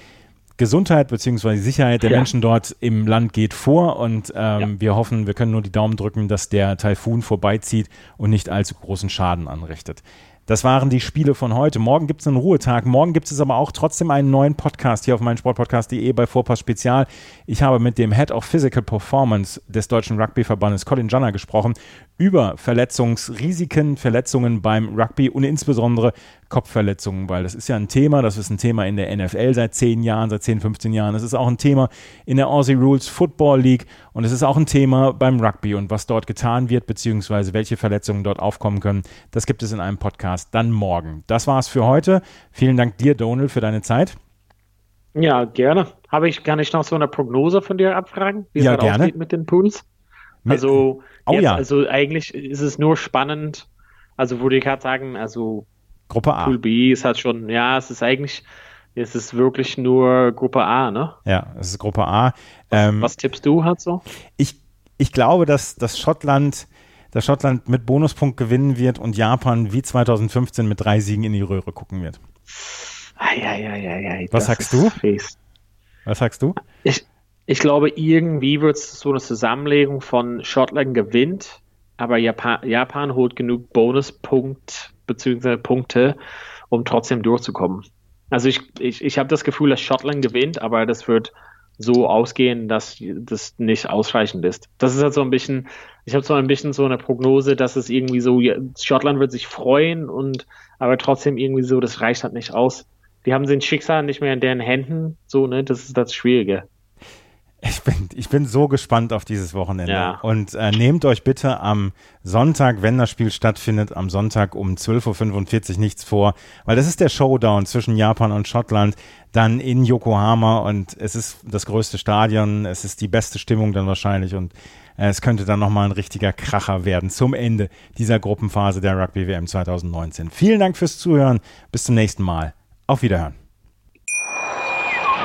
Gesundheit bzw. Sicherheit der ja. Menschen dort im Land geht vor und ähm, ja. wir hoffen, wir können nur die Daumen drücken, dass der Taifun vorbeizieht und nicht allzu großen Schaden anrichtet. Das waren die Spiele von heute. Morgen gibt es einen Ruhetag. Morgen gibt es aber auch trotzdem einen neuen Podcast hier auf meinsportpodcast.de bei Vorpass Spezial. Ich habe mit dem Head of Physical Performance des Deutschen Rugbyverbandes, Colin Janner, gesprochen über Verletzungsrisiken, Verletzungen beim Rugby und insbesondere Kopfverletzungen, weil das ist ja ein Thema, das ist ein Thema in der NFL seit 10 Jahren, seit 10, 15 Jahren. Es ist auch ein Thema in der Aussie Rules Football League und es ist auch ein Thema beim Rugby und was dort getan wird, beziehungsweise welche Verletzungen dort aufkommen können. Das gibt es in einem Podcast dann morgen. Das war's für heute. Vielen Dank dir, Donald, für deine Zeit. Ja, gerne. Habe ich, gar nicht noch so eine Prognose von dir abfragen, wie es ja, gerne. aussieht mit den Pools? Also, oh, jetzt, ja. also eigentlich ist es nur spannend. Also würde ich gerade sagen, also Gruppe A. Pool B ist halt schon, ja, es ist eigentlich, es ist wirklich nur Gruppe A, ne? Ja, es ist Gruppe A. Ähm, was, was, tippst du halt so? Ich, ich glaube, dass, dass Schottland, dass Schottland mit Bonuspunkt gewinnen wird und Japan wie 2015 mit drei Siegen in die Röhre gucken wird. Ai, ai, ai, was sagst du? Fies. Was sagst du? Ich, ich glaube, irgendwie wird es so eine Zusammenlegung von Schottland gewinnt, aber Japan, Japan holt genug Bonuspunkt bzw. Punkte, um trotzdem durchzukommen. Also ich, ich, ich habe das Gefühl, dass Schottland gewinnt, aber das wird so ausgehen, dass das nicht ausreichend ist. Das ist halt so ein bisschen, ich habe so ein bisschen so eine Prognose, dass es irgendwie so, Schottland wird sich freuen und aber trotzdem irgendwie so, das reicht halt nicht aus. Die haben den Schicksal nicht mehr in deren Händen, so, ne, das ist das Schwierige. Ich bin, ich bin so gespannt auf dieses Wochenende. Ja. Und äh, nehmt euch bitte am Sonntag, wenn das Spiel stattfindet, am Sonntag um 12.45 Uhr nichts vor, weil das ist der Showdown zwischen Japan und Schottland, dann in Yokohama und es ist das größte Stadion, es ist die beste Stimmung dann wahrscheinlich und äh, es könnte dann nochmal ein richtiger Kracher werden zum Ende dieser Gruppenphase der Rugby WM 2019. Vielen Dank fürs Zuhören, bis zum nächsten Mal. Auf Wiederhören.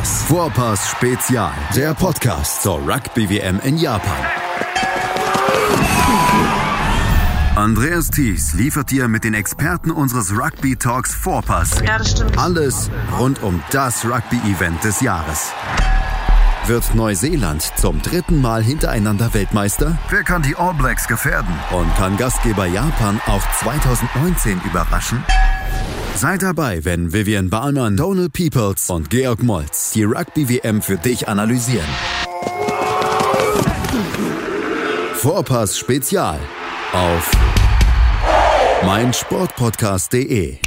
Vorpass. Vorpass Spezial. Der Podcast zur Rugby WM in Japan. Andreas Thies liefert dir mit den Experten unseres Rugby Talks Vorpass ja, alles rund um das Rugby-Event des Jahres. Wird Neuseeland zum dritten Mal hintereinander Weltmeister? Wer kann die All Blacks gefährden? Und kann Gastgeber Japan auch 2019 überraschen? Seid dabei, wenn Vivian Bahlmann, Donald Peoples und Georg Moltz die Rugby-WM für dich analysieren. Vorpass Spezial auf meinsportpodcast.de.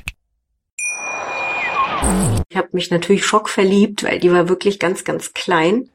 Ich habe mich natürlich schockverliebt, weil die war wirklich ganz, ganz klein.